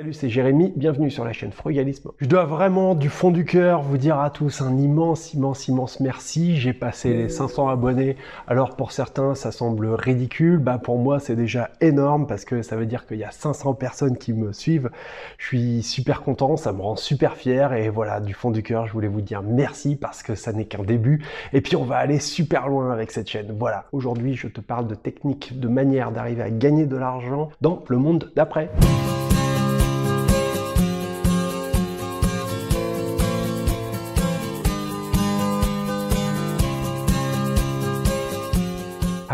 Salut, c'est Jérémy, bienvenue sur la chaîne Frugalisme. Je dois vraiment du fond du cœur vous dire à tous un immense, immense, immense merci. J'ai passé les 500 abonnés. Alors pour certains, ça semble ridicule. Bah pour moi, c'est déjà énorme parce que ça veut dire qu'il y a 500 personnes qui me suivent. Je suis super content, ça me rend super fier et voilà, du fond du cœur, je voulais vous dire merci parce que ça n'est qu'un début. Et puis on va aller super loin avec cette chaîne. Voilà, aujourd'hui, je te parle de techniques, de manière d'arriver à gagner de l'argent dans le monde d'après.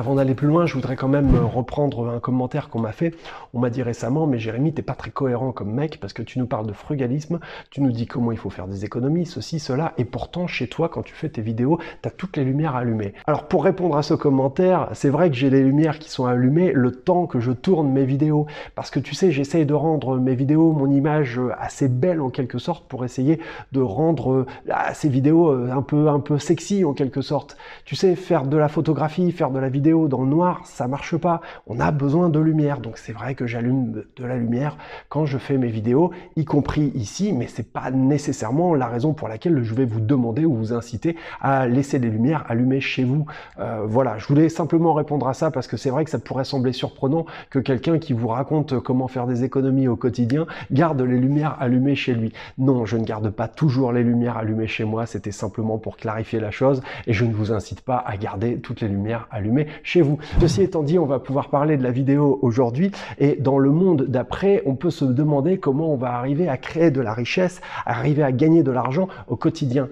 Avant d'aller plus loin, je voudrais quand même reprendre un commentaire qu'on m'a fait. On m'a dit récemment, mais Jérémy, t'es pas très cohérent comme mec parce que tu nous parles de frugalisme, tu nous dis comment il faut faire des économies, ceci, cela, et pourtant chez toi, quand tu fais tes vidéos, tu as toutes les lumières allumées. Alors pour répondre à ce commentaire, c'est vrai que j'ai les lumières qui sont allumées le temps que je tourne mes vidéos, parce que tu sais, j'essaye de rendre mes vidéos, mon image assez belle en quelque sorte, pour essayer de rendre ah, ces vidéos un peu, un peu sexy en quelque sorte. Tu sais, faire de la photographie, faire de la vidéo, dans le noir, ça marche pas. On a besoin de lumière. Donc c'est vrai que j'allume de la lumière quand je fais mes vidéos, y compris ici, mais c'est pas nécessairement la raison pour laquelle je vais vous demander ou vous inciter à laisser les lumières allumées chez vous. Euh, voilà, je voulais simplement répondre à ça parce que c'est vrai que ça pourrait sembler surprenant que quelqu'un qui vous raconte comment faire des économies au quotidien garde les lumières allumées chez lui. Non, je ne garde pas toujours les lumières allumées chez moi, c'était simplement pour clarifier la chose et je ne vous incite pas à garder toutes les lumières allumées chez vous. Ceci étant dit, on va pouvoir parler de la vidéo aujourd'hui et dans le monde d'après, on peut se demander comment on va arriver à créer de la richesse, arriver à gagner de l'argent au quotidien.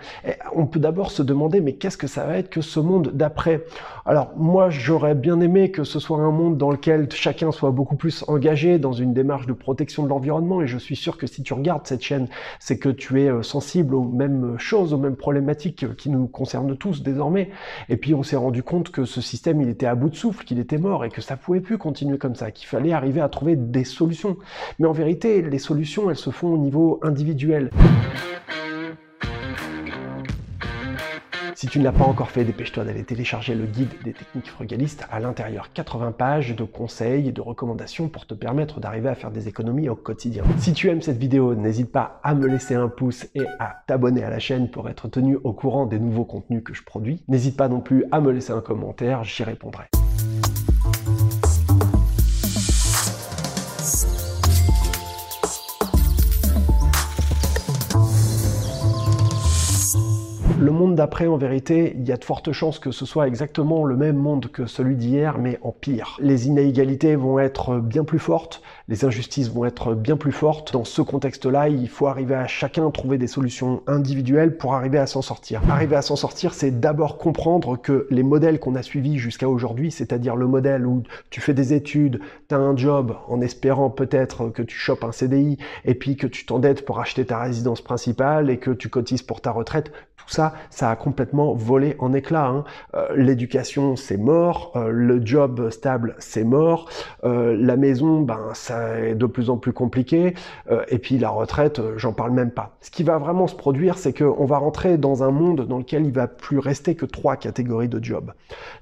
on peut d'abord se demander mais qu'est-ce que ça va être que ce monde d'après? Alors moi, j'aurais bien aimé que ce soit un monde dans lequel chacun soit beaucoup plus engagé dans une démarche de protection de l'environnement et je suis sûr que si tu regardes cette chaîne, c'est que tu es euh, sensible aux mêmes choses, aux mêmes problématiques qui nous concernent tous désormais. Et puis on s'est rendu compte que ce système, il était à bout de souffle, qu'il était mort et que ça pouvait plus continuer comme ça, qu'il fallait arriver à trouver des solutions. Mais en vérité, les solutions, elles se font au niveau individuel. Si tu ne l'as pas encore fait, dépêche-toi d'aller télécharger le guide des techniques frugalistes. À l'intérieur, 80 pages de conseils et de recommandations pour te permettre d'arriver à faire des économies au quotidien. Si tu aimes cette vidéo, n'hésite pas à me laisser un pouce et à t'abonner à la chaîne pour être tenu au courant des nouveaux contenus que je produis. N'hésite pas non plus à me laisser un commentaire, j'y répondrai. Le monde d'après, en vérité, il y a de fortes chances que ce soit exactement le même monde que celui d'hier, mais en pire. Les inégalités vont être bien plus fortes, les injustices vont être bien plus fortes. Dans ce contexte-là, il faut arriver à chacun trouver des solutions individuelles pour arriver à s'en sortir. Arriver à s'en sortir, c'est d'abord comprendre que les modèles qu'on a suivis jusqu'à aujourd'hui, c'est-à-dire le modèle où tu fais des études, tu as un job en espérant peut-être que tu chopes un CDI et puis que tu t'endettes pour acheter ta résidence principale et que tu cotises pour ta retraite, tout ça, ça a complètement volé en éclats. Hein. Euh, l'éducation, c'est mort. Euh, le job stable, c'est mort. Euh, la maison, ben, ça est de plus en plus compliqué. et puis la retraite, j'en parle même pas. Ce qui va vraiment se produire, c'est qu'on va rentrer dans un monde dans lequel il va plus rester que trois catégories de jobs.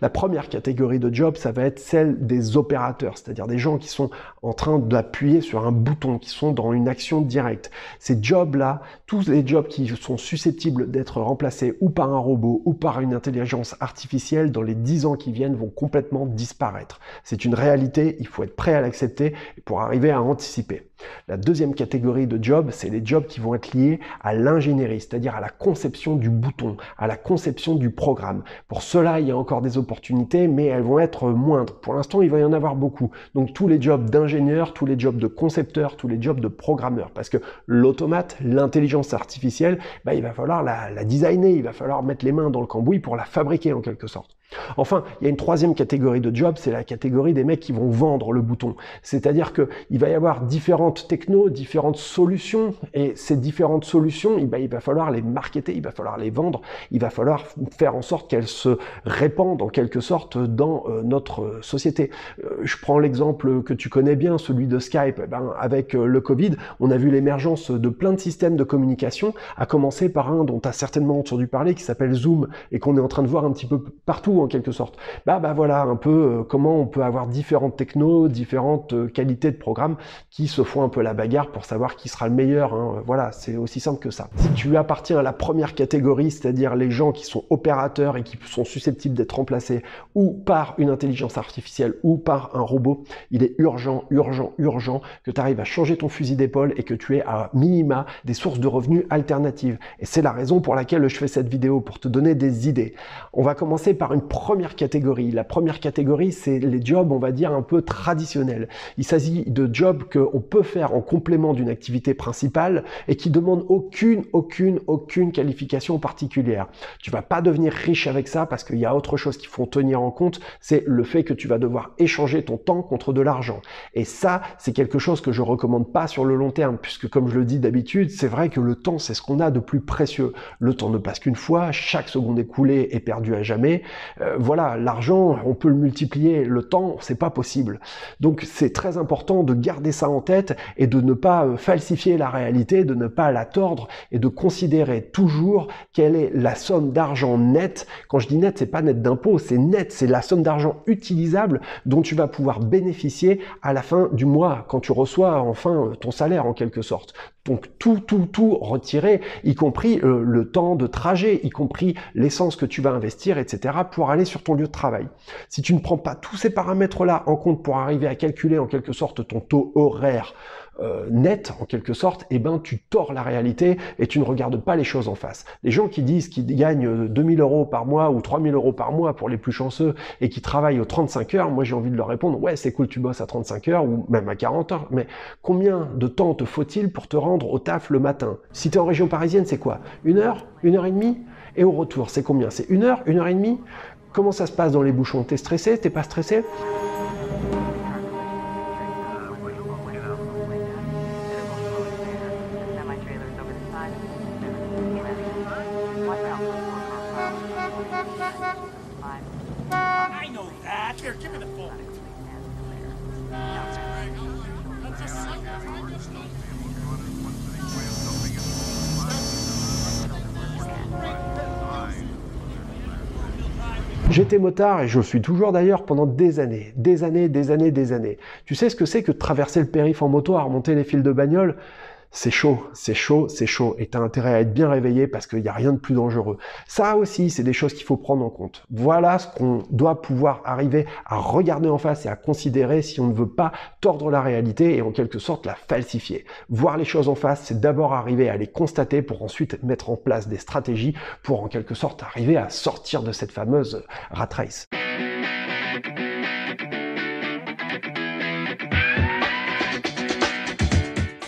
La première catégorie de jobs, ça va être celle des opérateurs, c'est-à-dire des gens qui sont en train d'appuyer sur un bouton, qui sont dans une action directe. Ces jobs-là, tous les jobs qui sont susceptibles d'être remplacés ou par un robot ou par une intelligence artificielle dans les dix ans qui viennent vont complètement disparaître. C'est une réalité, il faut être prêt à l'accepter pour arriver à anticiper. La deuxième catégorie de jobs, c'est les jobs qui vont être liés à l'ingénierie, c'est-à-dire à la conception du bouton, à la conception du programme. Pour cela, il y a encore des opportunités, mais elles vont être moindres. Pour l'instant, il va y en avoir beaucoup. Donc tous les jobs d'ingénieur, tous les jobs de concepteur, tous les jobs de programmeur, parce que l'automate, l'intelligence artificielle, bah, il va falloir la, la designer, il va falloir mettre les mains dans le cambouis pour la fabriquer en quelque sorte. Enfin, il y a une troisième catégorie de jobs, c'est la catégorie des mecs qui vont vendre le bouton. C'est-à-dire qu'il va y avoir différentes technos, différentes solutions, et ces différentes solutions, il va, falloir les marketer, il va falloir les vendre, il va falloir faire en sorte qu'elles se répandent en quelque sorte dans euh, notre société. Euh, je prends l'exemple que tu connais bien, celui de Skype. Eh ben, avec euh, le Covid, on a vu l'émergence de plein de systèmes de communication, à commencer par un dont tu as certainement entendu parler, qui s'appelle Zoom, et qu'on est en train de voir un petit peu partout en quelque sorte. Bah, bah voilà un peu euh, comment on peut avoir différentes technos, différentes euh, qualités de programmes qui se font un peu la bagarre pour savoir qui sera le meilleur. Hein. Voilà, c'est aussi simple que ça. Si tu appartiens à la première catégorie, c'est-à-dire les gens qui sont opérateurs et qui sont susceptibles d'être remplacés ou par une intelligence artificielle ou par un robot, il est urgent, urgent, urgent que tu arrives à changer ton fusil d'épaule et que tu aies à minima des sources de revenus alternatives. Et c'est la raison pour laquelle je fais cette vidéo, pour te donner des idées. On va commencer par une première catégorie. La première catégorie, c'est les jobs, on va dire, un peu traditionnels. Il s'agit de jobs qu'on peut faire en complément d'une activité principale et qui demandent aucune, aucune, aucune qualification particulière. Tu vas pas devenir riche avec ça parce qu'il y a autre chose qu'il faut tenir en compte, c'est le fait que tu vas devoir échanger ton temps contre de l'argent. Et ça, c'est quelque chose que je recommande pas sur le long terme, puisque comme je le dis d'habitude, c'est vrai que le temps, c'est ce qu'on a de plus précieux. Le temps ne passe qu'une fois, chaque seconde écoulée est perdue à jamais. Euh, voilà, l'argent, on peut le multiplier, le temps, c'est pas possible. Donc c'est très important de garder ça en tête et de ne pas euh, falsifier la réalité, de ne pas la tordre et de considérer toujours quelle est la somme d'argent nette. Quand je dis net, c'est pas net d'impôt, c'est net, c'est la somme d'argent utilisable dont tu vas pouvoir bénéficier à la fin du mois quand tu reçois enfin euh, ton salaire en quelque sorte. Donc tout, tout, tout retiré, y compris euh, le temps de trajet, y compris l'essence que tu vas investir, etc., pour aller sur ton lieu de travail. Si tu ne prends pas tous ces paramètres-là en compte pour arriver à calculer en quelque sorte ton taux horaire euh, net en quelque sorte, eh ben tu tords la réalité et tu ne regardes pas les choses en face. Les gens qui disent qu'ils gagnent 2000 euros par mois ou 3000 euros par mois pour les plus chanceux et qui travaillent aux 35 heures, moi j'ai envie de leur répondre ouais c'est cool tu bosses à 35 heures ou même à 40 heures, mais combien de temps te faut-il pour te rendre au taf le matin? Si tu es en région parisienne c'est quoi? Une heure? Une heure et demie? Et au retour c'est combien? C'est une heure? Une heure et demie? Comment ça se passe dans les bouchons? T'es stressé? T'es pas stressé? J'étais motard et je suis toujours d'ailleurs pendant des années, des années, des années, des années. Tu sais ce que c'est que traverser le périph' en moto à remonter les fils de bagnole? C'est chaud, c'est chaud, c'est chaud, et tu as intérêt à être bien réveillé parce qu'il n'y a rien de plus dangereux. Ça aussi, c'est des choses qu'il faut prendre en compte. Voilà ce qu'on doit pouvoir arriver à regarder en face et à considérer si on ne veut pas tordre la réalité et en quelque sorte la falsifier. Voir les choses en face, c'est d'abord arriver à les constater pour ensuite mettre en place des stratégies pour en quelque sorte arriver à sortir de cette fameuse rat race.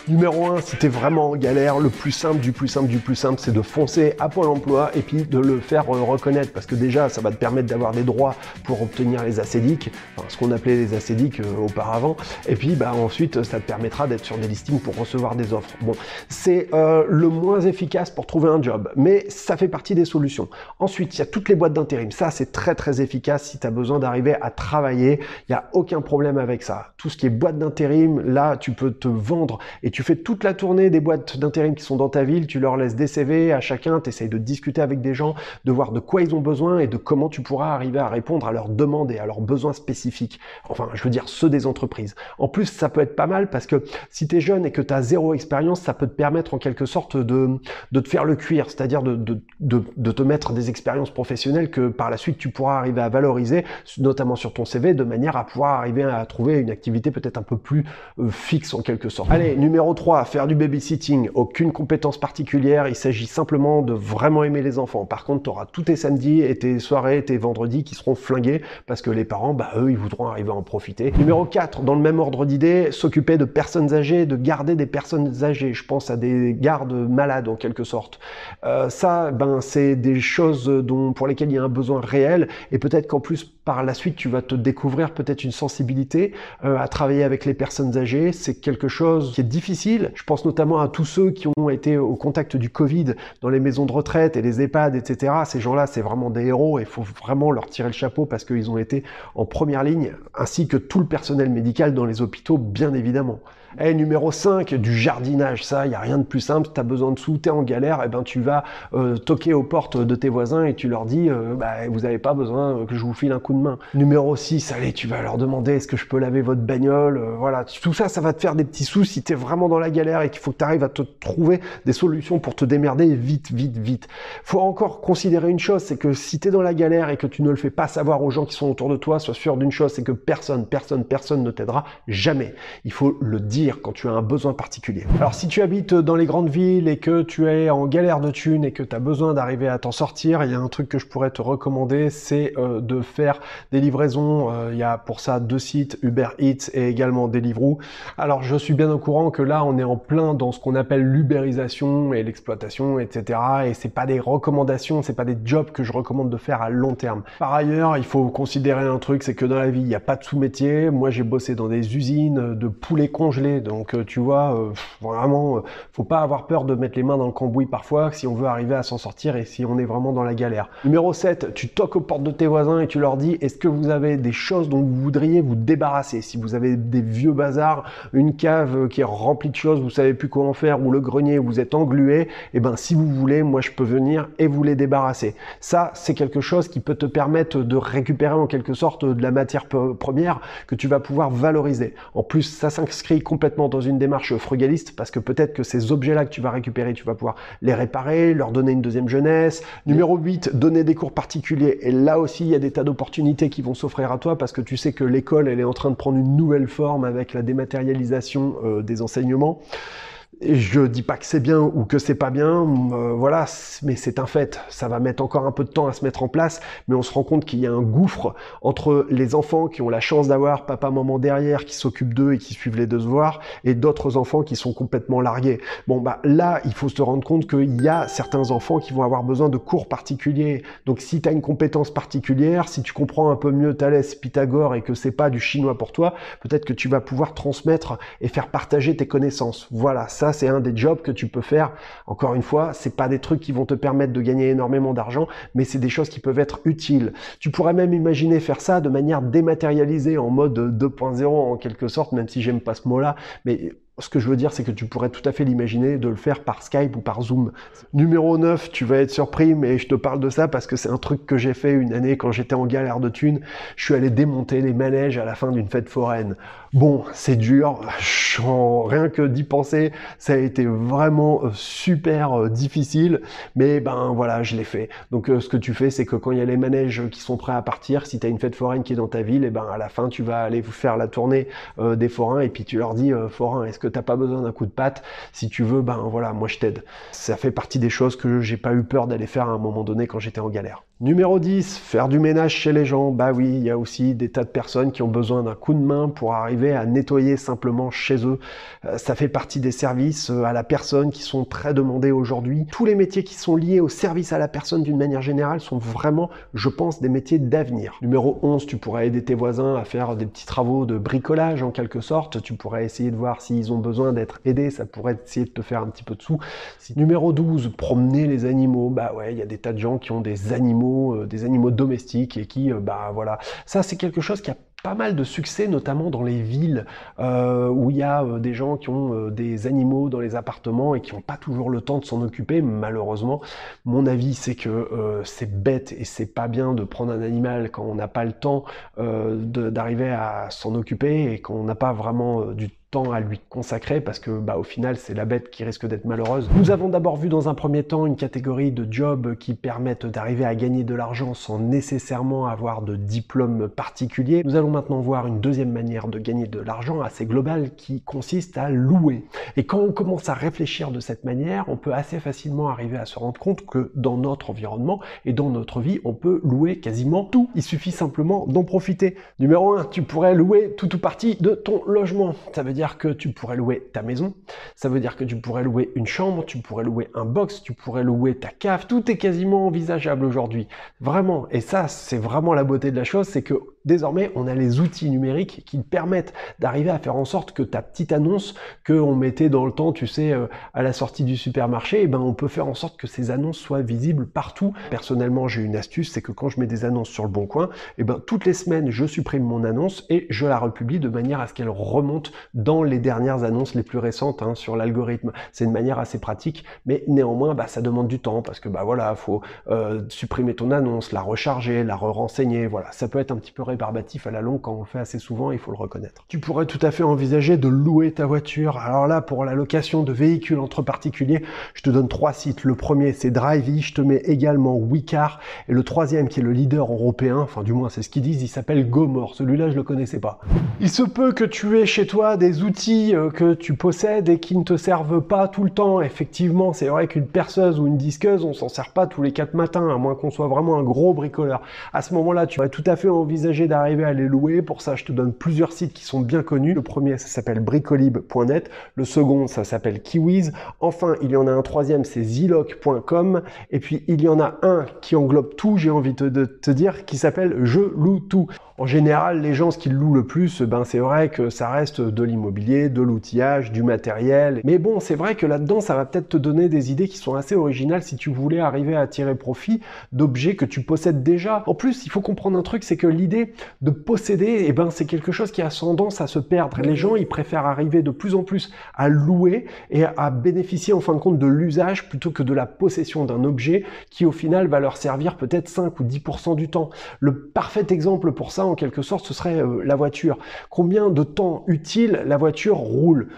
Numéro 1, si tu es vraiment en galère, le plus simple du plus simple du plus simple, c'est de foncer à Pôle emploi et puis de le faire euh, reconnaître parce que déjà, ça va te permettre d'avoir des droits pour obtenir les acédiques, enfin, ce qu'on appelait les acédiques euh, auparavant. Et puis bah, ensuite, ça te permettra d'être sur des listings pour recevoir des offres. Bon, c'est euh, le moins efficace pour trouver un job, mais ça fait partie des solutions. Ensuite, il y a toutes les boîtes d'intérim. Ça, c'est très très efficace si tu as besoin d'arriver à travailler. Il n'y a aucun problème avec ça. Tout ce qui est boîte d'intérim, là, tu peux te vendre et tu fais toute la tournée des boîtes d'intérim qui sont dans ta ville, tu leur laisses des CV à chacun, tu essayes de discuter avec des gens, de voir de quoi ils ont besoin et de comment tu pourras arriver à répondre à leurs demandes et à leurs besoins spécifiques. Enfin, je veux dire ceux des entreprises. En plus, ça peut être pas mal parce que si tu es jeune et que tu as zéro expérience, ça peut te permettre en quelque sorte de, te faire le cuir, c'est-à-dire de te mettre des expériences professionnelles que par la suite tu pourras arriver à valoriser, notamment sur ton CV, de manière à pouvoir arriver à trouver une activité peut-être un peu plus euh, fixe en quelque sorte. Allez, numéro Numéro 3, faire du babysitting, aucune compétence particulière, il s'agit simplement de vraiment aimer les enfants. Par contre, tu auras tous tes samedis et tes soirées tes vendredis qui seront flingués parce que les parents, bah eux, ils voudront arriver à en profiter. Numéro 4, dans le même ordre d'idée, s'occuper de personnes âgées, de garder des personnes âgées. Je pense à des gardes malades en quelque sorte. Euh, ça, ben, c'est des choses dont, pour lesquelles il y a un besoin réel et peut-être qu'en plus, par la suite, tu vas te découvrir peut-être une sensibilité euh, à travailler avec les personnes âgées. C'est quelque chose qui est difficile je pense notamment à tous ceux qui ont été au contact du Covid dans les maisons de retraite et les EHPAD, etc. Ces gens-là, c'est vraiment des héros et il faut vraiment leur tirer le chapeau parce qu'ils ont été en première ligne, ainsi que tout le personnel médical dans les hôpitaux, bien évidemment. Eh, numéro 5, du jardinage. Ça, il n'y a rien de plus simple. Tu as besoin de sous, tu es en galère, et eh ben tu vas euh, toquer aux portes de tes voisins et tu leur dis, euh, bah, vous n'avez pas besoin que je vous file un coup de main. Numéro 6, allez, tu vas leur demander, est-ce que je peux laver votre bagnole euh, Voilà, tout ça, ça va te faire des petits sous si tu es vraiment dans la galère et qu'il faut que tu arrives à te trouver des solutions pour te démerder vite, vite, vite. faut encore considérer une chose, c'est que si tu es dans la galère et que tu ne le fais pas savoir aux gens qui sont autour de toi, sois sûr d'une chose, c'est que personne, personne, personne ne t'aidera jamais. Il faut le dire quand tu as un besoin particulier. Alors si tu habites dans les grandes villes et que tu es en galère de thunes et que tu as besoin d'arriver à t'en sortir, il y a un truc que je pourrais te recommander, c'est euh, de faire des livraisons. Euh, il y a pour ça deux sites, Uber Eats et également Deliveroo. Alors je suis bien au courant que là on est en plein dans ce qu'on appelle l'ubérisation et l'exploitation, etc. Et c'est pas des recommandations, c'est pas des jobs que je recommande de faire à long terme. Par ailleurs, il faut considérer un truc, c'est que dans la vie, il n'y a pas de sous-métier. Moi, j'ai bossé dans des usines de poulets congelés, donc euh, tu vois, euh, vraiment, euh, faut pas avoir peur de mettre les mains dans le cambouis parfois si on veut arriver à s'en sortir et si on est vraiment dans la galère. Numéro 7, tu toques aux portes de tes voisins et tu leur dis est-ce que vous avez des choses dont vous voudriez vous débarrasser? Si vous avez des vieux bazars, une cave qui est remplie de choses, vous savez plus en faire, ou le grenier, vous êtes englué, et eh ben si vous voulez, moi je peux venir et vous les débarrasser. Ça, c'est quelque chose qui peut te permettre de récupérer en quelque sorte de la matière première que tu vas pouvoir valoriser. En plus, ça s'inscrit dans une démarche frugaliste parce que peut-être que ces objets-là que tu vas récupérer, tu vas pouvoir les réparer, leur donner une deuxième jeunesse. Numéro 8, donner des cours particuliers. Et là aussi, il y a des tas d'opportunités qui vont s'offrir à toi parce que tu sais que l'école, elle est en train de prendre une nouvelle forme avec la dématérialisation euh, des enseignements. Je dis pas que c'est bien ou que c'est pas bien, euh, voilà, mais c'est un fait. Ça va mettre encore un peu de temps à se mettre en place, mais on se rend compte qu'il y a un gouffre entre les enfants qui ont la chance d'avoir papa, maman derrière, qui s'occupent d'eux et qui suivent les devoirs, et d'autres enfants qui sont complètement largués. Bon, bah là, il faut se rendre compte qu'il y a certains enfants qui vont avoir besoin de cours particuliers. Donc, si tu as une compétence particulière, si tu comprends un peu mieux Thalès, Pythagore et que c'est pas du chinois pour toi, peut-être que tu vas pouvoir transmettre et faire partager tes connaissances. Voilà, ça c'est un des jobs que tu peux faire. Encore une fois, c'est pas des trucs qui vont te permettre de gagner énormément d'argent, mais c'est des choses qui peuvent être utiles. Tu pourrais même imaginer faire ça de manière dématérialisée, en mode 2.0 en quelque sorte, même si j'aime pas ce mot-là, mais ce que je veux dire, c'est que tu pourrais tout à fait l'imaginer de le faire par Skype ou par Zoom. Numéro 9, tu vas être surpris, mais je te parle de ça parce que c'est un truc que j'ai fait une année quand j'étais en galère de thunes. Je suis allé démonter les manèges à la fin d'une fête foraine. Bon, c'est dur, rien que d'y penser, ça a été vraiment euh, super euh, difficile, mais ben voilà, je l'ai fait. Donc euh, ce que tu fais, c'est que quand il y a les manèges qui sont prêts à partir, si tu as une fête foraine qui est dans ta ville, et ben à la fin, tu vas aller faire la tournée des forains et puis tu leur dis, forain, est-ce que t'as pas besoin d'un coup de patte? Si tu veux, ben voilà, moi je t'aide. Ça fait partie des choses que j'ai pas eu peur d'aller faire à un moment donné quand j'étais en galère. Numéro 10, faire du ménage chez les gens. Bah oui, il y a aussi des tas de personnes qui ont besoin d'un coup de main pour arriver à nettoyer simplement chez eux. Euh, ça fait partie des services euh, à la personne qui sont très demandés aujourd'hui. Tous les métiers qui sont liés au service à la personne d'une manière générale sont vraiment, je pense, des métiers d'avenir. Numéro 11, tu pourrais aider tes voisins à faire des petits travaux de bricolage en quelque sorte. Tu pourrais essayer de voir s'ils ont besoin d'être aidés. Ça pourrait essayer de te faire un petit peu de sous. Numéro 12, promener les animaux. Bah ouais, il y a des tas de gens qui ont des animaux euh, des animaux domestiques et qui, bah voilà, ça c'est quelque chose qui a pas mal de succès, notamment dans les villes euh, où il y a des gens qui ont des animaux dans les appartements et qui n'ont pas toujours le temps de s'en occuper. Malheureusement, mon avis c'est que c'est bête et c'est pas bien de prendre un animal quand on n'a pas le temps d'arriver à s'en occuper et qu'on n'a pas vraiment du temps à lui consacrer parce que bah, au final c'est la bête qui risque d'être malheureuse. Nous avons d'abord vu dans un premier temps une catégorie de jobs qui permettent d'arriver à gagner de l'argent sans nécessairement avoir de diplôme particulier. Nous allons maintenant voir une deuxième manière de gagner de l'argent assez globale qui consiste à louer. Et quand on commence à réfléchir de cette manière, on peut assez facilement arriver à se rendre compte que dans notre environnement et dans notre vie, on peut louer quasiment tout. Il suffit simplement d'en profiter. Numéro 1, tu pourrais louer tout ou partie de ton logement. Ça veut dire que tu pourrais louer ta maison, ça veut dire que tu pourrais louer une chambre, tu pourrais louer un box, tu pourrais louer ta cave, tout est quasiment envisageable aujourd'hui. Vraiment. Et ça, c'est vraiment la beauté de la chose, c'est que désormais, on a les outils numériques qui permettent d'arriver à faire en sorte que ta petite annonce qu'on mettait dans le temps, tu sais, euh, à la sortie du supermarché, eh ben, on peut faire en sorte que ces annonces soient visibles partout. Personnellement, j'ai une astuce, c'est que quand je mets des annonces sur le bon coin, eh ben, toutes les semaines, je supprime mon annonce et je la republie de manière à ce qu'elle remonte dans les dernières annonces les plus récentes hein, sur l'algorithme. C'est une manière assez pratique, mais néanmoins, bah, ça demande du temps parce que bah voilà, faut euh, supprimer ton annonce, la recharger, la re-renseigner. Voilà, ça peut être un petit peu rébarbatif à la longue quand on le fait assez souvent, il faut le reconnaître. Tu pourrais tout à fait envisager de louer ta voiture. Alors là, pour la location de véhicules entre particuliers, je te donne trois sites. Le premier, c'est Drivey. Je te mets également WeCar. Et le troisième, qui est le leader européen, enfin du moins c'est ce qu'ils disent, il s'appelle Gomor. Celui-là, je le connaissais pas. Il se peut que tu aies chez toi des outils euh, que tu possèdes et qui ne te servent pas tout le temps. Effectivement, c'est vrai qu'une perceuse ou une disqueuse, on s'en sert pas tous les quatre matins, à moins qu'on soit vraiment un gros bricoleur. À ce moment-là, tu vas tout à fait envisager d'arriver à les louer. Pour ça, je te donne plusieurs sites qui sont bien connus. Le premier, ça s'appelle bricolib.net. Le second, ça s'appelle Kiwiz. Enfin, il y en a un troisième, c'est ziloc.com. Et puis, il y en a un qui englobe tout, j'ai envie de te dire, qui s'appelle Je loue tout. En général, les gens, ce qu'ils louent le plus, ben c'est vrai que ça reste de l'immobilier, de l'outillage, du matériel. Mais bon, c'est vrai que là-dedans, ça va peut-être te donner des idées qui sont assez originales si tu voulais arriver à tirer profit d'objets que tu possèdes déjà. En plus, il faut comprendre un truc, c'est que l'idée de posséder, eh ben, c'est quelque chose qui a tendance à se perdre. Les gens, ils préfèrent arriver de plus en plus à louer et à bénéficier en fin de compte de l'usage plutôt que de la possession d'un objet qui au final va leur servir peut-être 5 ou 10% du temps. Le parfait exemple pour ça, en quelque sorte, ce serait euh, la voiture. Combien de temps utile la voiture roule?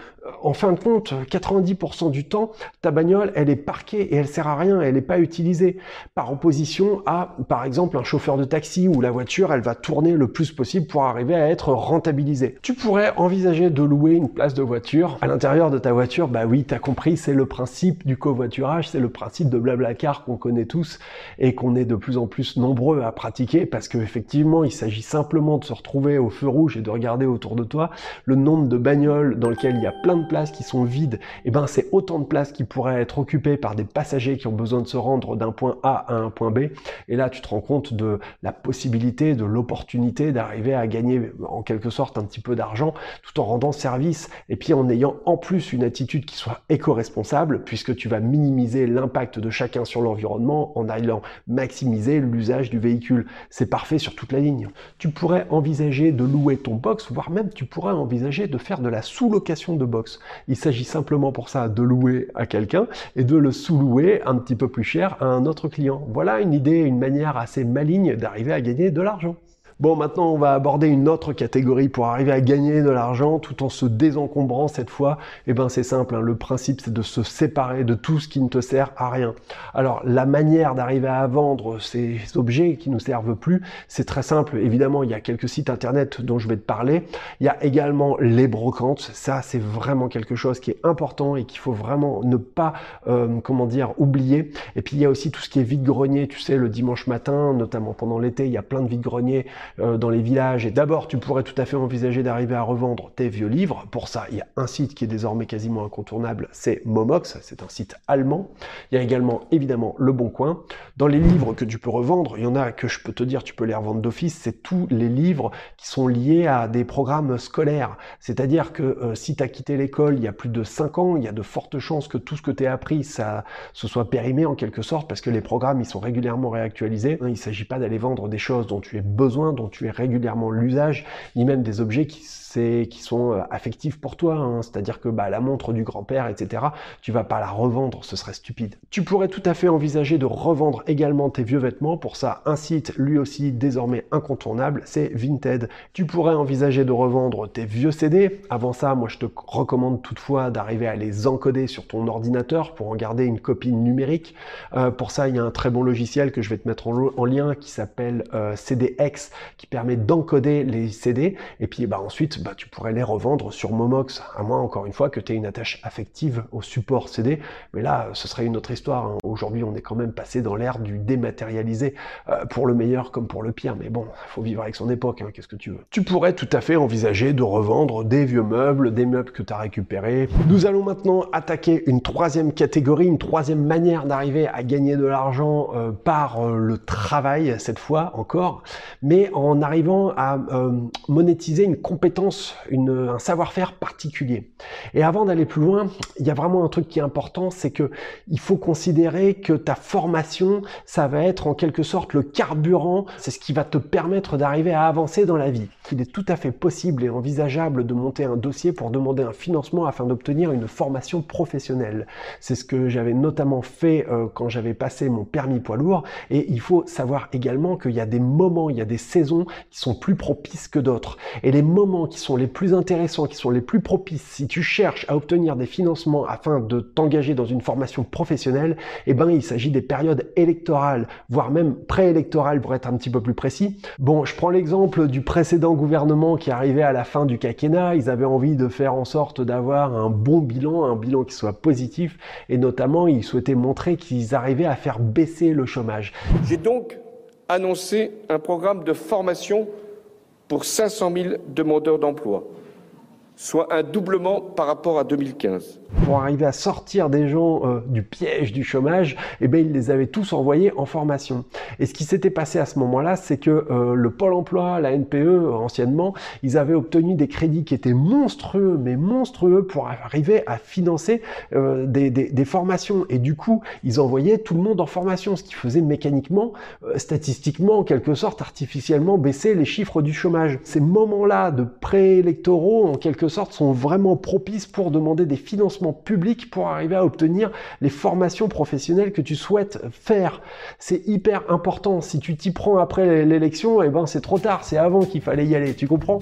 En fin de compte, 90% du temps, ta bagnole, elle est parquée et elle sert à rien, elle n'est pas utilisée. Par opposition à, par exemple, un chauffeur de taxi où la voiture, elle va tourner le plus possible pour arriver à être rentabilisée. Tu pourrais envisager de louer une place de voiture. À l'intérieur de ta voiture, bah oui, t'as compris, c'est le principe du covoiturage, c'est le principe de Blablacar qu'on connaît tous et qu'on est de plus en plus nombreux à pratiquer parce qu'effectivement, il s'agit simplement de se retrouver au feu rouge et de regarder autour de toi le nombre de bagnoles dans lequel il y a plein de places qui sont vides, et eh ben c'est autant de places qui pourraient être occupées par des passagers qui ont besoin de se rendre d'un point A à un point B. Et là, tu te rends compte de la possibilité, de l'opportunité d'arriver à gagner en quelque sorte un petit peu d'argent tout en rendant service et puis en ayant en plus une attitude qui soit éco-responsable puisque tu vas minimiser l'impact de chacun sur l'environnement en allant maximiser l'usage du véhicule. C'est parfait sur toute la ligne. Tu pourrais envisager de louer ton box, voire même tu pourrais envisager de faire de la sous-location de box. Il s'agit simplement pour ça de louer à quelqu'un et de le sous-louer un petit peu plus cher à un autre client. Voilà une idée, une manière assez maligne d'arriver à gagner de l'argent. Bon, maintenant, on va aborder une autre catégorie pour arriver à gagner de l'argent tout en se désencombrant cette fois. Et eh ben, c'est simple. Hein. Le principe, c'est de se séparer de tout ce qui ne te sert à rien. Alors, la manière d'arriver à vendre ces objets qui nous servent plus, c'est très simple. Évidemment, il y a quelques sites internet dont je vais te parler. Il y a également les brocantes. Ça, c'est vraiment quelque chose qui est important et qu'il faut vraiment ne pas, euh, comment dire, oublier. Et puis, il y a aussi tout ce qui est vide-grenier. Tu sais, le dimanche matin, notamment pendant l'été, il y a plein de vide-greniers euh, dans les villages. Et d'abord, tu pourrais tout à fait envisager d'arriver à revendre tes vieux livres. Pour ça, il y a un site qui est désormais quasiment incontournable, c'est Momox, c'est un site allemand. Il y a également évidemment Le Bon Coin. Dans les livres que tu peux revendre, il y en a que je peux te dire, tu peux les revendre d'office, c'est tous les livres qui sont liés à des programmes scolaires. C'est-à-dire que euh, si tu as quitté l'école il y a plus de 5 ans, il y a de fortes chances que tout ce que tu as appris, ça se soit périmé en quelque sorte, parce que les programmes, ils sont régulièrement réactualisés. Il ne s'agit pas d'aller vendre des choses dont tu as besoin, dont tu es régulièrement l'usage, ni même des objets qui qui sont euh, affectifs pour toi. Hein. C'est-à-dire que bah, la montre du grand-père, etc., tu vas pas la revendre, ce serait stupide. Tu pourrais tout à fait envisager de revendre également tes vieux vêtements. Pour ça, un site lui aussi désormais incontournable, c'est Vinted. Tu pourrais envisager de revendre tes vieux CD. Avant ça, moi je te recommande toutefois d'arriver à les encoder sur ton ordinateur pour en garder une copie numérique. Euh, pour ça, il y a un très bon logiciel que je vais te mettre en, lien qui s'appelle euh, CDX, qui permet d'encoder les CD. Et puis bah, ensuite, bah, tu pourrais les revendre sur Momox, à moins encore une fois que tu aies une attache affective au support CD. Mais là, ce serait une autre histoire. Hein. Aujourd'hui, on est quand même passé dans l'ère du dématérialisé, euh, pour le meilleur comme pour le pire. Mais bon, faut vivre avec son époque, hein. qu'est-ce que tu veux. Tu pourrais tout à fait envisager de revendre des vieux meubles, des meubles que tu as récupérés. Nous allons maintenant attaquer une troisième catégorie, une troisième manière d'arriver à gagner de l'argent euh, par euh, le travail, cette fois encore. Mais en arrivant à monétiser une compétence, un savoir-faire particulier. Et avant d'aller plus loin, il y a vraiment un truc qui est important, c'est que il faut considérer que ta formation, ça va être en quelque sorte le carburant, c'est ce qui va te permettre d'arriver à avancer dans la vie. Il est tout à fait possible et envisageable de monter un dossier pour demander un financement afin d'obtenir une formation professionnelle. C'est ce que j'avais notamment fait euh, quand j'avais passé mon permis poids lourd et il faut savoir également qu'il y a des moments, il y a des saisons qui sont plus propices que d'autres. Et les moments qui sont les plus intéressants, qui sont les plus propices, si tu cherches à obtenir des financements afin de t'engager dans une formation professionnelle, eh ben, il s'agit des périodes électorales, voire même préélectorales pour être un petit peu plus précis. Bon, je prends l'exemple du précédent gouvernement qui arrivait à la fin du quinquennat. Ils avaient envie de faire en sorte d'avoir un bon bilan, un bilan qui soit positif, et notamment, ils souhaitaient montrer qu'ils arrivaient à faire baisser le chômage. J'ai donc annoncé un programme de formation pour 500 000 demandeurs d'emploi soit un doublement par rapport à 2015. Pour arriver à sortir des gens euh, du piège du chômage, eh bien, ils les avaient tous envoyés en formation. Et ce qui s'était passé à ce moment-là, c'est que euh, le Pôle emploi, la NPE, anciennement, ils avaient obtenu des crédits qui étaient monstrueux, mais monstrueux pour arriver à financer euh, des, formations. Et du coup, ils envoyaient tout le monde en formation, ce qui faisait mécaniquement, statistiquement, en quelque sorte, artificiellement baisser les chiffres du chômage. Ces moments-là de préélectoraux, en quelque sorte, sont vraiment propices pour demander des financements publics pour arriver à obtenir les formations professionnelles que tu souhaites faire. C'est hyper important. Si tu t'y prends après l'élection, eh ben c'est trop tard. C'est avant qu'il fallait y aller. Tu comprends?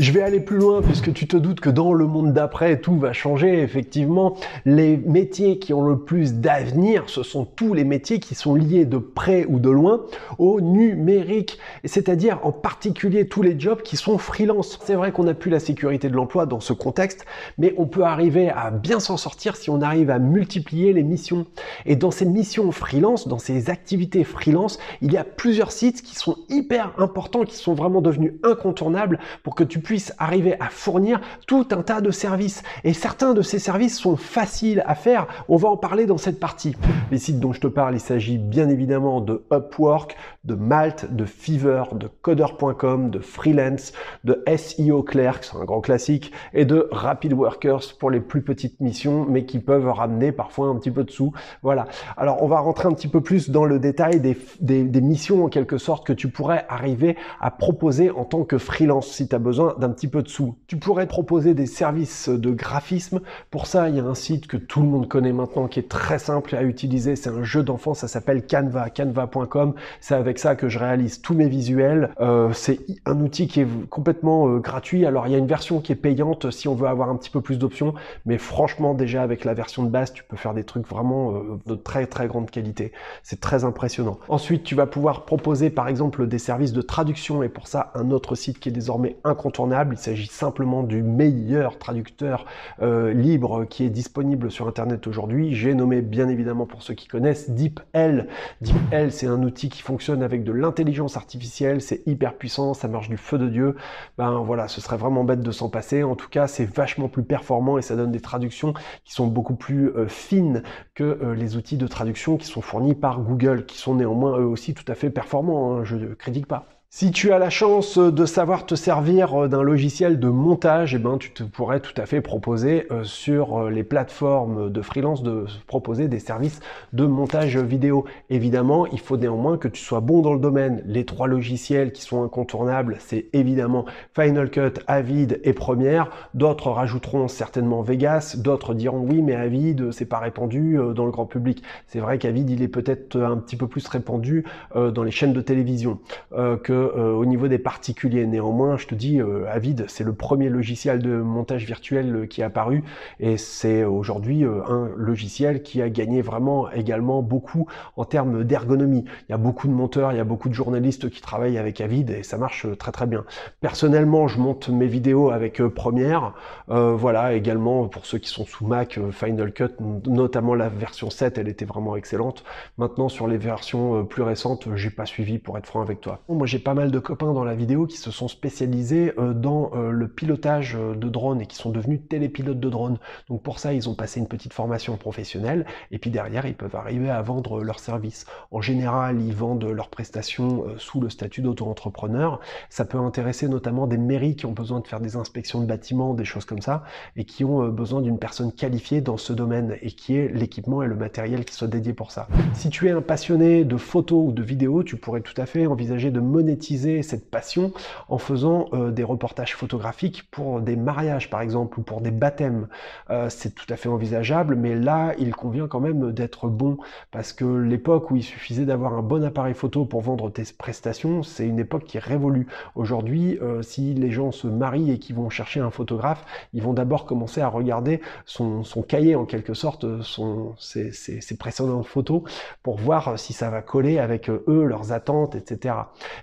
Je vais aller plus loin puisque tu te doutes que dans le monde d'après, tout va changer. Effectivement, les métiers qui ont le plus d'avenir, ce sont tous les métiers qui sont liés de près ou de loin au numérique, c'est-à-dire en particulier tous les jobs qui sont freelance. C'est vrai qu'on n'a plus la sécurité de l'emploi dans ce contexte, mais on peut arriver à bien s'en sortir si on arrive à multiplier les missions. Et dans ces missions freelance, dans ces activités freelance, il y a plusieurs sites qui sont hyper importants, qui sont vraiment devenus incontournables pour que tu puisse arriver à fournir tout un tas de services. Et certains de ces services sont faciles à faire. On va en parler dans cette partie. Les sites dont je te parle, il s'agit bien évidemment de Upwork, de Malt, de Fiverr, de Coder.com, de Freelance, de SEO Clerks, un grand classique, et de Rapid Workers pour les plus petites missions, mais qui peuvent ramener parfois un petit peu de sous. Voilà. Alors, on va rentrer un petit peu plus dans le détail des, des, des missions en quelque sorte que tu pourrais arriver à proposer en tant que freelance si tu as besoin d'un petit peu de sous. Tu pourrais proposer des services de graphisme. Pour ça, il y a un site que tout le monde connaît maintenant qui est très simple à utiliser. C'est un jeu d'enfant, ça s'appelle Canva, canva.com. C'est avec ça que je réalise tous mes visuels. Euh, c'est un outil qui est complètement euh, gratuit. Alors, il y a une version qui est payante si on veut avoir un petit peu plus d'options. Mais franchement, déjà avec la version de base, tu peux faire des trucs vraiment euh, de très très grande qualité. C'est très impressionnant. Ensuite, tu vas pouvoir proposer par exemple des services de traduction et pour ça, un autre site qui est désormais incontournable il s'agit simplement du meilleur traducteur euh, libre qui est disponible sur Internet aujourd'hui. J'ai nommé bien évidemment pour ceux qui connaissent DeepL. DeepL, c'est un outil qui fonctionne avec de l'intelligence artificielle. C'est hyper puissant, ça marche du feu de Dieu. Ben voilà, ce serait vraiment bête de s'en passer. En tout cas, c'est vachement plus performant et ça donne des traductions qui sont beaucoup plus euh, fines que euh, les outils de traduction qui sont fournis par Google, qui sont néanmoins eux aussi tout à fait performants. Hein, je ne critique pas. Si tu as la chance de savoir te servir euh, d'un logiciel de montage, eh ben, tu te pourrais tout à fait proposer euh, sur euh, les plateformes de freelance de proposer des services de montage vidéo. Évidemment, il faut néanmoins que tu sois bon dans le domaine. Les trois logiciels qui sont incontournables, c'est évidemment Final Cut, Avid et Premiere. D'autres rajouteront certainement Vegas, d'autres diront oui, mais Avid, c'est pas répandu dans le grand public. C'est vrai qu'Avid, il est peut-être un petit peu plus répandu dans les chaînes de télévision que euh, au niveau des particuliers. Néanmoins, je te dis, euh, Avid, c'est le premier logiciel de montage virtuel euh, qui est apparu et c'est aujourd'hui un logiciel qui a gagné vraiment également beaucoup en termes d'ergonomie. Il y a beaucoup de monteurs, il y a beaucoup de journalistes qui travaillent avec Avid et ça marche très très bien. Personnellement, je monte mes vidéos avec Premiere. voilà, également pour ceux qui sont sous Mac, Final Cut, notamment la version 7, elle était vraiment excellente. Maintenant, sur les versions plus récentes, j'ai pas suivi pour être franc avec toi. Moi, j'ai pas mal de copains dans la vidéo qui se sont spécialisés dans le pilotage de drones et qui sont devenus télépilotes de drones. Donc pour ça, ils ont passé une petite formation professionnelle et puis derrière, ils peuvent arriver à vendre leurs services. En général, ils vendent leurs prestations sous le statut d'auto-entrepreneur. Ça peut intéresser notamment des mairies qui ont besoin de faire des inspections de bâtiments, des choses comme ça, et qui ont besoin d'une personne qualifiée dans ce domaine et qui est l'équipement et le matériel qui soit dédié pour ça. Si tu es un passionné de photos ou de vidéos, tu pourrais tout à fait envisager de monétiser cette passion en faisant euh, des reportages photographiques pour des mariages par exemple ou pour des baptêmes. Euh, c'est tout à fait envisageable, mais là il convient quand même d'être bon parce que l'époque où il suffisait d'avoir un bon appareil photo pour vendre tes prestations, c'est une époque qui révolue. Aujourd'hui, euh, si les gens se marient et qu'ils vont chercher un photographe, ils vont d'abord commencer à regarder son, cahier en quelque sorte, son, ses, ses, ses précédentes photos pour voir si ça va coller avec eux, leurs attentes, etc.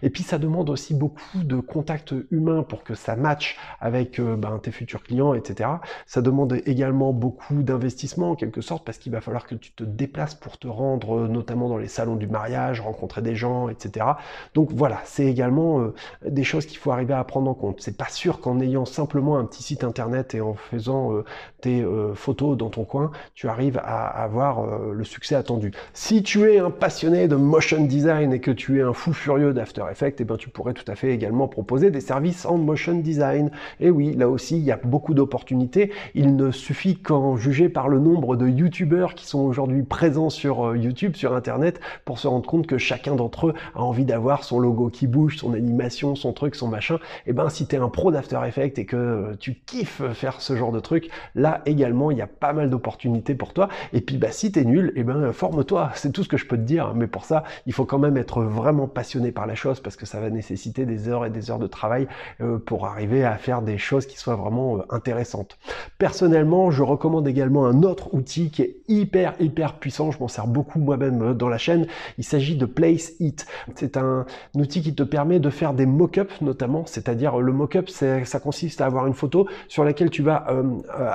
Et puis ça demande aussi beaucoup de contact humain pour que ça matche avec euh, ben, tes futurs clients, etc. Ça demande également beaucoup d'investissement en quelque sorte parce qu'il va falloir que tu te déplaces pour te rendre notamment dans les salons du mariage, rencontrer des gens, etc. Donc voilà, c'est également euh, des choses qu'il faut arriver à prendre en compte. C'est pas sûr qu'en ayant simplement un petit site internet et en faisant euh, tes photos dans ton coin, tu arrives à avoir le succès attendu. Si tu es un passionné de motion design et que tu es un fou furieux d'After Effects, eh ben, tu pourrais tout à fait également proposer des services en motion design. Et oui, là aussi, il y a beaucoup d'opportunités. Il ne suffit qu'en juger par le nombre de youtubeurs qui sont aujourd'hui présents sur euh, YouTube, sur Internet, pour se rendre compte que chacun d'entre eux a envie d'avoir son logo qui bouge, son animation, son truc, son machin. Et eh ben, si tu es un pro d'After Effects et que euh, tu kiffes faire ce genre de truc, là également, il y a pas mal d'opportunités pour toi. Et puis, bah, si t'es nul, et eh ben, forme-toi. C'est tout ce que je peux te dire. Mais pour ça, il faut quand même être vraiment passionné par la chose parce que ça va nécessiter des heures et des heures de travail euh, pour arriver à faire des choses qui soient vraiment euh, intéressantes. Personnellement, je recommande également un autre outil qui est hyper hyper puissant. Je m'en sers beaucoup moi-même euh, dans la chaîne. Il s'agit de Place It. C'est un, outil qui te permet de faire des mock-ups notamment. C'est-à-dire le mock-up, ça consiste à avoir une photo sur laquelle tu vas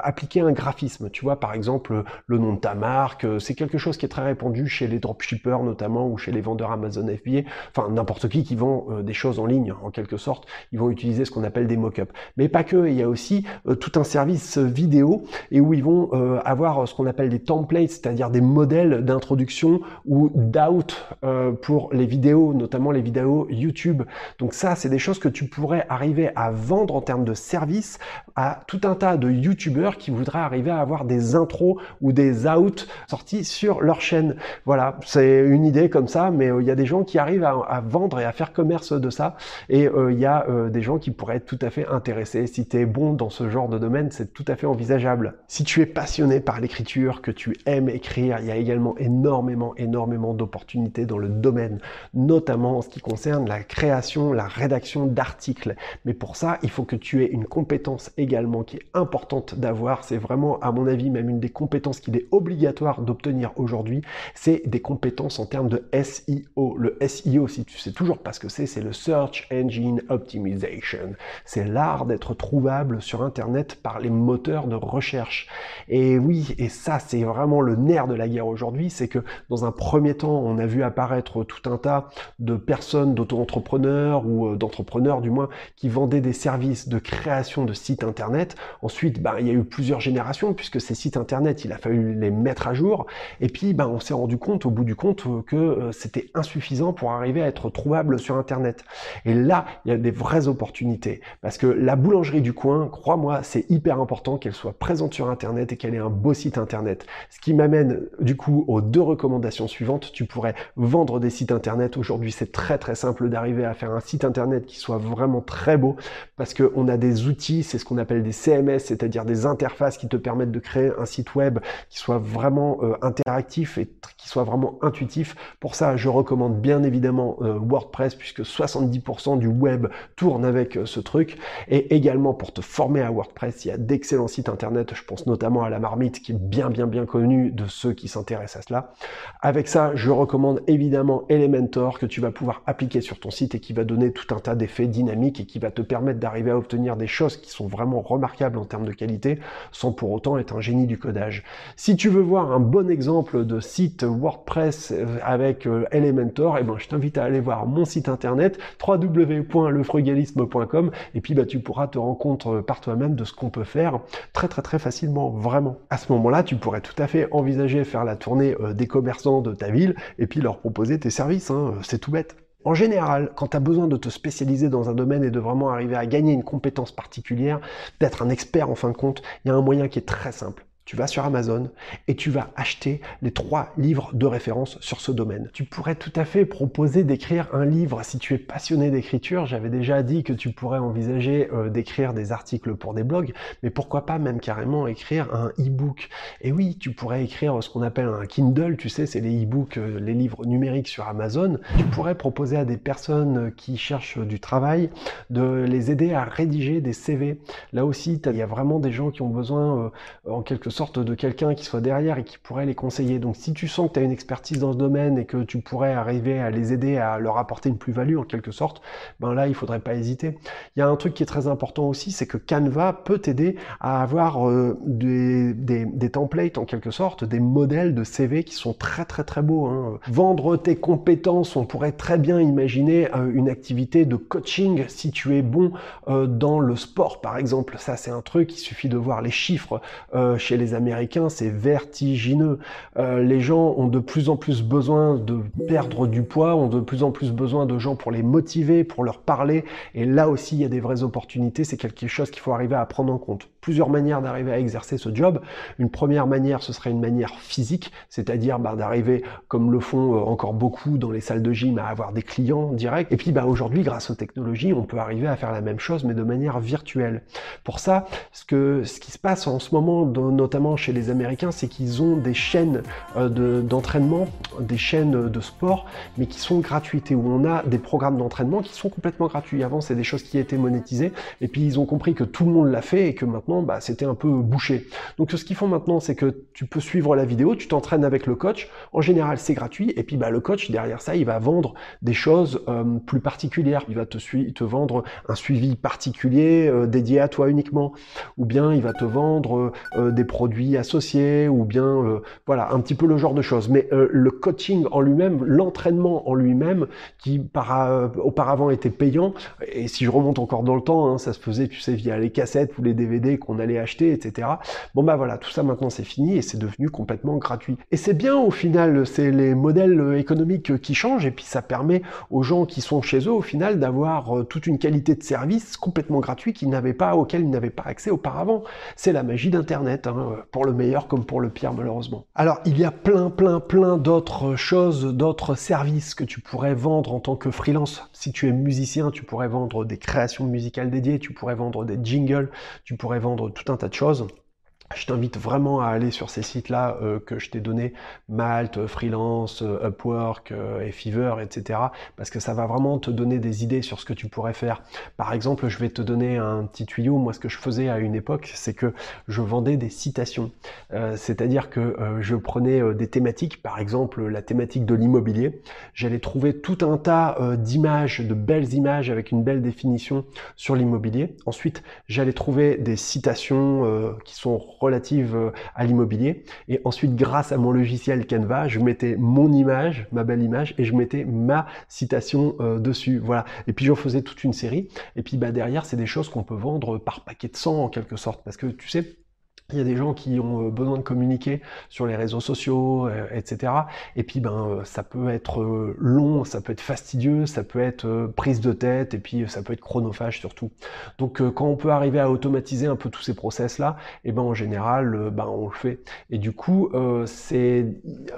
appliquer un graphisme. Tu vois, par exemple, le nom de ta marque. C'est quelque chose qui est très répandu chez les dropshippers notamment ou chez les vendeurs Amazon FBA, enfin n'importe qui qui vend euh, des choses en ligne en quelque sorte, ils vont utiliser ce qu'on appelle des mock-ups. Mais pas que, il y a aussi euh, tout un service vidéo et où ils vont euh, avoir ce qu'on appelle des templates, c'est-à-dire des modèles d'introduction ou d'out pour les vidéos, notamment les vidéos YouTube. Donc ça, c'est des choses que tu pourrais arriver à vendre en termes de services à tout un tas de YouTubeurs qui voudraient arriver à avoir des intros ou des outs sortis sur leur chaîne. Voilà, c'est une idée comme ça, mais il y a des gens qui arrivent à, vendre et à faire de ça, et euh, il y a euh, des gens qui pourraient être tout à fait intéressés. Si tu es bon dans ce genre de domaine, c'est tout à fait envisageable. Si tu es passionné par l'écriture, que tu aimes écrire, il y a également énormément, énormément d'opportunités dans le domaine, notamment en ce qui concerne la création, la rédaction d'articles. Mais pour ça, il faut que tu aies une compétence également qui est importante d'avoir. C'est vraiment, à mon avis, même une des compétences qu'il est obligatoire d'obtenir aujourd'hui, c'est des compétences en termes de SEO. Le SEO, si tu sais toujours pas ce que c'est, le Search Engine Optimization. C'est l'art d'être trouvable sur Internet par les moteurs de recherche. Et oui, et ça, c'est vraiment le nerf de la guerre aujourd'hui, c'est que dans un premier temps, on a vu apparaître tout un tas de personnes, d'auto-entrepreneurs ou euh, d'entrepreneurs du moins, qui vendaient des services de création de sites Internet. Ensuite, ben, il y a eu plusieurs générations puisque ces sites Internet, il a fallu les mettre à jour. Et puis, ben, on s'est rendu compte au bout du compte que euh, c'était insuffisant pour arriver à être trouvable sur Internet. Et là, il y a des vraies opportunités. Parce que la boulangerie du coin, crois-moi, c'est hyper important qu'elle soit présente sur Internet et qu'elle ait un beau site Internet. Ce qui m'amène du coup aux deux recommandations suivantes. Tu pourrais vendre des sites Internet. Aujourd'hui, c'est très très simple d'arriver à faire un site Internet qui soit vraiment très beau parce qu'on a des outils, c'est ce qu'on appelle des CMS, c'est-à-dire des interfaces qui te permettent de créer un site web qui soit vraiment euh, interactif et qui soit vraiment intuitif. Pour ça, je recommande bien évidemment euh, WordPress puisque 70% du web tourne avec euh, ce truc. Et également pour te former à WordPress, il y a d'excellents sites internet. Je pense notamment à la marmite qui est bien bien bien connue de ceux qui s'intéressent à cela. Avec ça, je recommande évidemment Elementor que tu vas pouvoir appliquer sur ton site et qui va donner tout un tas d'effets dynamiques et qui va te permettre d'arriver à obtenir des choses qui sont vraiment remarquables en termes de qualité sans pour autant être un génie du codage. Si tu veux voir un bon exemple de site WordPress euh, avec euh, Elementor, et eh ben, je t'invite à aller voir mon site internet www.lefrugalisme.com et puis bah, tu pourras te rendre compte euh, par toi-même de ce qu'on peut faire très très très facilement, vraiment. À ce moment-là, tu pourrais tout à fait envisager faire la tournée euh, des commerçants de ta ville et puis leur proposer tes services, hein. c'est tout bête. En général, quand tu as besoin de te spécialiser dans un domaine et de vraiment arriver à gagner une compétence particulière, d'être un expert en fin de compte, il y a un moyen qui est très simple tu vas sur Amazon et tu vas acheter les trois livres de référence sur ce domaine. Tu pourrais tout à fait proposer d'écrire un livre si tu es passionné d'écriture. J'avais déjà dit que tu pourrais envisager euh, d'écrire des articles pour des blogs, mais pourquoi pas même carrément écrire un e-book. Et oui, tu pourrais écrire ce qu'on appelle un Kindle, tu sais, c'est les e-books, euh, les livres numériques sur Amazon. Tu pourrais proposer à des personnes qui cherchent du travail de les aider à rédiger des CV. Là aussi, il y a vraiment des gens qui ont besoin euh, en quelque sorte de quelqu'un qui soit derrière et qui pourrait les conseiller. Donc si tu sens que tu as une expertise dans ce domaine et que tu pourrais arriver à les aider à leur apporter une plus-value en quelque sorte, ben là il faudrait pas hésiter. Il y a un truc qui est très important aussi, c'est que Canva peut t'aider à avoir euh, des, des, templates en quelque sorte, des modèles de CV qui sont très très très beaux. Hein. Vendre tes compétences, on pourrait très bien imaginer euh, une activité de coaching si tu es bon euh, dans le sport par exemple. Ça c'est un truc, il suffit de voir les chiffres chez les Américains, c'est vertigineux. Euh, les gens ont de plus en plus besoin de perdre du poids, ont de plus en plus besoin de gens pour les motiver, pour leur parler. Et là aussi, il y a des vraies opportunités. C'est quelque chose qu'il faut arriver à prendre en compte. Plusieurs manières d'arriver à exercer ce job. Une première manière, ce serait une manière physique, c'est-à-dire bah, d'arriver, comme le font euh, encore beaucoup dans les salles de gym, à avoir des clients directs. Et puis bah, aujourd'hui, grâce aux technologies, on peut arriver à faire la même chose, mais de manière virtuelle. Pour ça, ce, que, ce qui se passe en ce moment, notamment chez les Américains, c'est qu'ils ont des chaînes euh, d'entraînement, des chaînes de sport, mais qui sont gratuites et où on a des programmes d'entraînement qui sont complètement gratuits. Avant, c'est des choses qui étaient monétisées, et puis ils ont compris que tout le monde l'a fait et que maintenant, bah, c'était un peu bouché. Donc ce qu'ils font maintenant, c'est que tu peux suivre la vidéo, tu t'entraînes avec le coach. En général, c'est gratuit, et puis bah, le coach derrière ça, il va vendre des choses euh, plus particulières. Il va te, te vendre un suivi particulier euh, dédié à toi uniquement, ou bien il va te vendre des produits associés ou bien euh, voilà un petit peu le genre de choses. Mais euh, le coaching en lui-même, l'entraînement en lui-même, qui par, euh, auparavant était payant, et si je remonte encore dans le temps, hein, ça se faisait, tu sais, via les cassettes ou les DVD qu'on allait acheter, etc. Bon bah voilà, tout ça maintenant c'est fini et c'est devenu complètement gratuit. Et c'est bien au final, c'est les modèles économiques qui changent et puis ça permet aux gens qui sont chez eux au final d'avoir toute une qualité de service complètement gratuit qu'ils n'avaient pas, auquel ils n'avaient pas accès auparavant. C'est la magie d'Internet. Hein pour le meilleur comme pour le pire malheureusement. Alors il y a plein plein plein d'autres choses, d'autres services que tu pourrais vendre en tant que freelance. Si tu es musicien, tu pourrais vendre des créations musicales dédiées, tu pourrais vendre des jingles, tu pourrais vendre tout un tas de choses. Je t'invite vraiment à aller sur ces sites-là euh, que je t'ai donné, Malte, Freelance, euh, Upwork euh, et etc. Parce que ça va vraiment te donner des idées sur ce que tu pourrais faire. Par exemple, je vais te donner un petit tuyau. Moi, ce que je faisais à une époque, c'est que je vendais des citations. C'est-à-dire que je prenais des thématiques, par exemple la thématique de l'immobilier. J'allais trouver tout un tas d'images, de belles images avec une belle définition sur l'immobilier. Ensuite, j'allais trouver des citations qui sont relative euh, à l'immobilier. Et ensuite, grâce à mon logiciel Canva, je mettais mon image, ma belle image, et je mettais ma citation euh, dessus. Voilà. Et puis, j'en faisais toute une série. Et puis, bah, derrière, c'est des choses qu'on peut vendre par paquet de 100 en quelque sorte. Parce que tu sais, il y a des gens qui ont euh, besoin de communiquer sur les réseaux sociaux, euh, etc. Et puis ben euh, ça peut être long, ça peut être fastidieux, ça peut être prise de tête, et puis ça peut être chronophage surtout. Donc quand on peut arriver à automatiser un peu tous ces process là, et ben en général ben on le fait. Et du coup c'est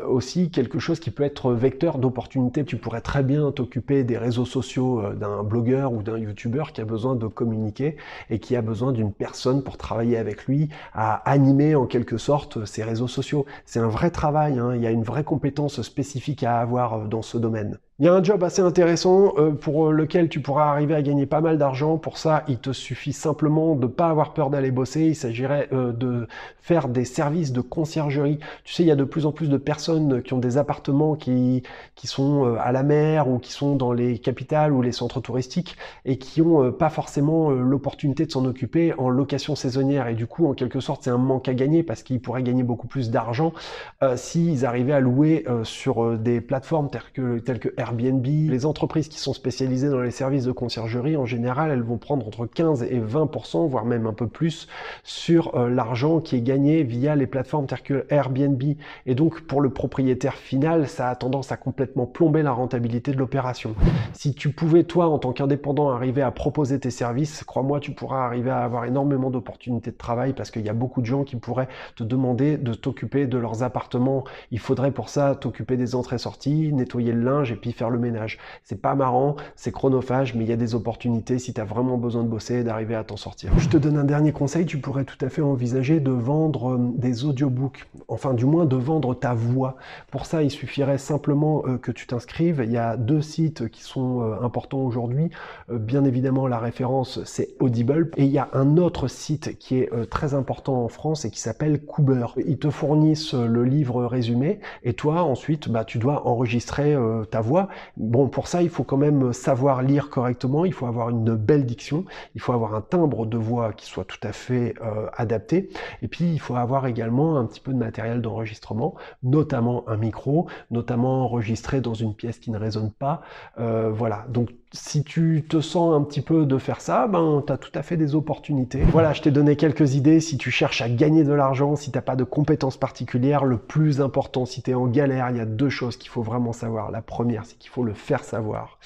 aussi quelque chose qui peut être vecteur d'opportunités. Tu pourrais très bien t'occuper des réseaux sociaux d'un blogueur ou d'un youtubeur qui a besoin de communiquer et qui a besoin d'une personne pour travailler avec lui à animer en quelque sorte ces réseaux sociaux. C'est un vrai travail, hein. il y a une vraie compétence spécifique à avoir euh, dans ce domaine. Il y a un job assez intéressant euh, pour lequel tu pourras arriver à gagner pas mal d'argent. Pour ça, il te suffit simplement de pas avoir peur d'aller bosser. Il s'agirait euh, de faire des services de conciergerie. Tu sais, il y a de plus en plus de personnes qui ont des appartements qui, qui sont euh, à la mer ou qui sont dans les capitales ou les centres touristiques et qui ont pas forcément l'opportunité de s'en occuper en location saisonnière. Et du coup, en quelque sorte, c'est un manque à gagner parce qu'ils pourraient gagner beaucoup plus d'argent s'ils arrivaient à louer sur des plateformes telles que, telles que Airbnb. Les entreprises qui sont spécialisées dans les services de conciergerie, en général, elles vont prendre entre 15 et 20%, voire même un peu plus, sur euh, l'argent qui est gagné via les plateformes telles que Airbnb. Et donc, pour le propriétaire final, ça a tendance à complètement plomber la rentabilité de l'opération. Si tu pouvais, toi, en tant qu'indépendant, arriver à proposer tes services, crois-moi, tu pourras arriver à avoir énormément d'opportunités de travail parce qu'il y a beaucoup de gens qui pourraient te demander de t'occuper de leurs appartements. Il faudrait pour ça t'occuper des entrées-sorties, nettoyer le linge et puis le ménage. C'est pas marrant, c'est chronophage, mais il y a des opportunités si tu as vraiment besoin de bosser, d'arriver à t'en sortir. Je te donne un dernier conseil, tu pourrais tout à fait envisager de vendre euh, des audiobooks, enfin du moins de vendre ta voix. Pour ça, il suffirait simplement euh, que tu t'inscrives. Il y a deux sites qui sont euh, importants aujourd'hui. Bien évidemment, la référence, c'est Audible. Et il y a un autre site qui est très important en France et qui s'appelle Cooper. Ils te fournissent le livre résumé et toi, ensuite, bah, tu dois enregistrer ta voix. Bon, pour ça, il faut quand même savoir lire correctement, il faut avoir une belle diction, il faut avoir un timbre de voix qui soit tout à fait adapté. Et puis, il faut avoir également un petit peu de matériel d'enregistrement, notamment un micro, notamment enregistré dans une pièce qui ne résonne pas. Euh, voilà, donc si tu te sens un petit peu de faire ça, ben tu as tout à fait des opportunités. Voilà, je t'ai donné quelques idées. Si tu cherches à gagner de l'argent, si t'as pas de compétences particulières, le plus important, si tu es en galère, il y a deux choses qu'il faut vraiment savoir. La première, c'est qu'il faut le faire savoir.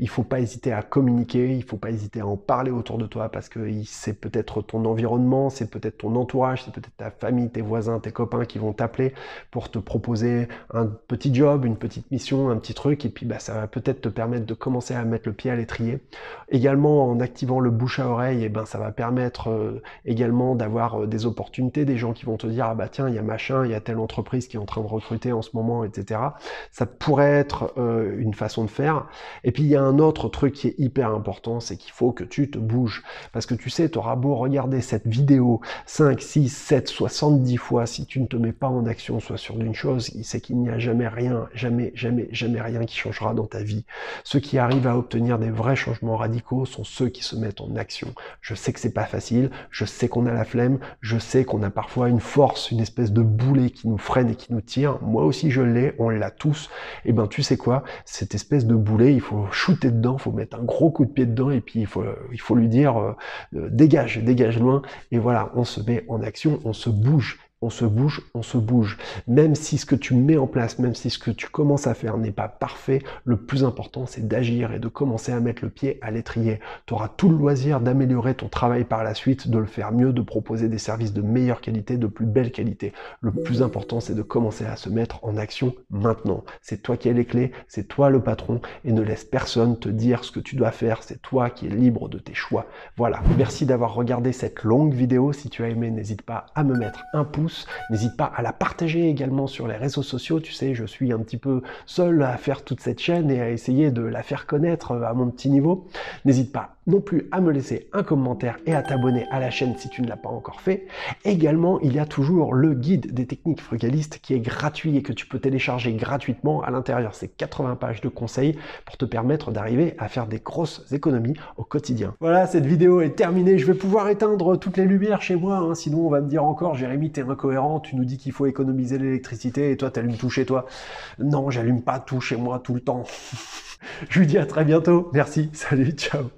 Il faut pas hésiter à communiquer, il faut pas hésiter à en parler autour de toi parce que c'est peut-être ton environnement, c'est peut-être ton entourage, c'est peut-être ta famille, tes voisins, tes copains qui vont t'appeler pour te proposer un petit job, une petite mission, un petit truc et puis bah ça va peut-être te permettre de commencer à mettre le pied à l'étrier. Également, en activant le bouche à oreille, et eh ben, ça va permettre euh, également d'avoir euh, des opportunités, des gens qui vont te dire, ah bah tiens, il y a machin, il y a telle entreprise qui est en train de recruter en ce moment, etc. Ça pourrait être euh, une façon de faire. Et puis, il y a un autre truc qui est hyper important, c'est qu'il faut que tu te bouges. Parce que tu sais, tu auras beau regarder cette vidéo 5, 6, 7, 70 fois, si tu ne te mets pas en action, soit sûr d'une chose, c'est qu'il n'y a jamais rien, jamais, jamais, jamais rien qui changera dans ta vie. Ceux qui arrivent à obtenir des vrais changements radicaux sont ceux qui se mettent en action. Je sais que c'est pas facile, je sais qu'on a la flemme, je sais qu'on a parfois une force, une espèce de boulet qui nous freine et qui nous tire. Moi aussi je l'ai, on l'a tous. Et eh ben tu sais quoi, cette espèce de boulet, il faut shooter dedans, il faut mettre un gros coup de pied dedans et puis il faut, il faut lui dire euh, euh, dégage, dégage loin. Et voilà, on se met en action, on se bouge on se bouge, on se bouge. Même si ce que tu mets en place, même si ce que tu commences à faire n'est pas parfait, le plus important c'est d'agir et de commencer à mettre le pied à l'étrier. Tu auras tout le loisir d'améliorer ton travail par la suite, de le faire mieux, de proposer des services de meilleure qualité, de plus belle qualité. Le plus important c'est de commencer à se mettre en action maintenant. C'est toi qui as les clés, c'est toi le patron et ne laisse personne te dire ce que tu dois faire, c'est toi qui es libre de tes choix. Voilà, merci d'avoir regardé cette longue vidéo. Si tu as aimé, n'hésite pas à me mettre un pouce N'hésite pas à la partager également sur les réseaux sociaux. Tu sais, je suis un petit peu seul à faire toute cette chaîne et à essayer de la faire connaître à mon petit niveau. N'hésite pas non plus à me laisser un commentaire et à t'abonner à la chaîne si tu ne l'as pas encore fait. Également, il y a toujours le guide des techniques frugalistes qui est gratuit et que tu peux télécharger gratuitement. À l'intérieur, c'est 80 pages de conseils pour te permettre d'arriver à faire des grosses économies au quotidien. Voilà, cette vidéo est terminée. Je vais pouvoir éteindre toutes les lumières chez moi, hein. sinon on va me dire encore, Jérémy, t'es incohérent, tu nous dis qu'il faut économiser l'électricité et toi, t'allumes tout chez toi. Non, j'allume pas tout chez moi tout le temps. Je vous dis à très bientôt. Merci. Salut. Ciao.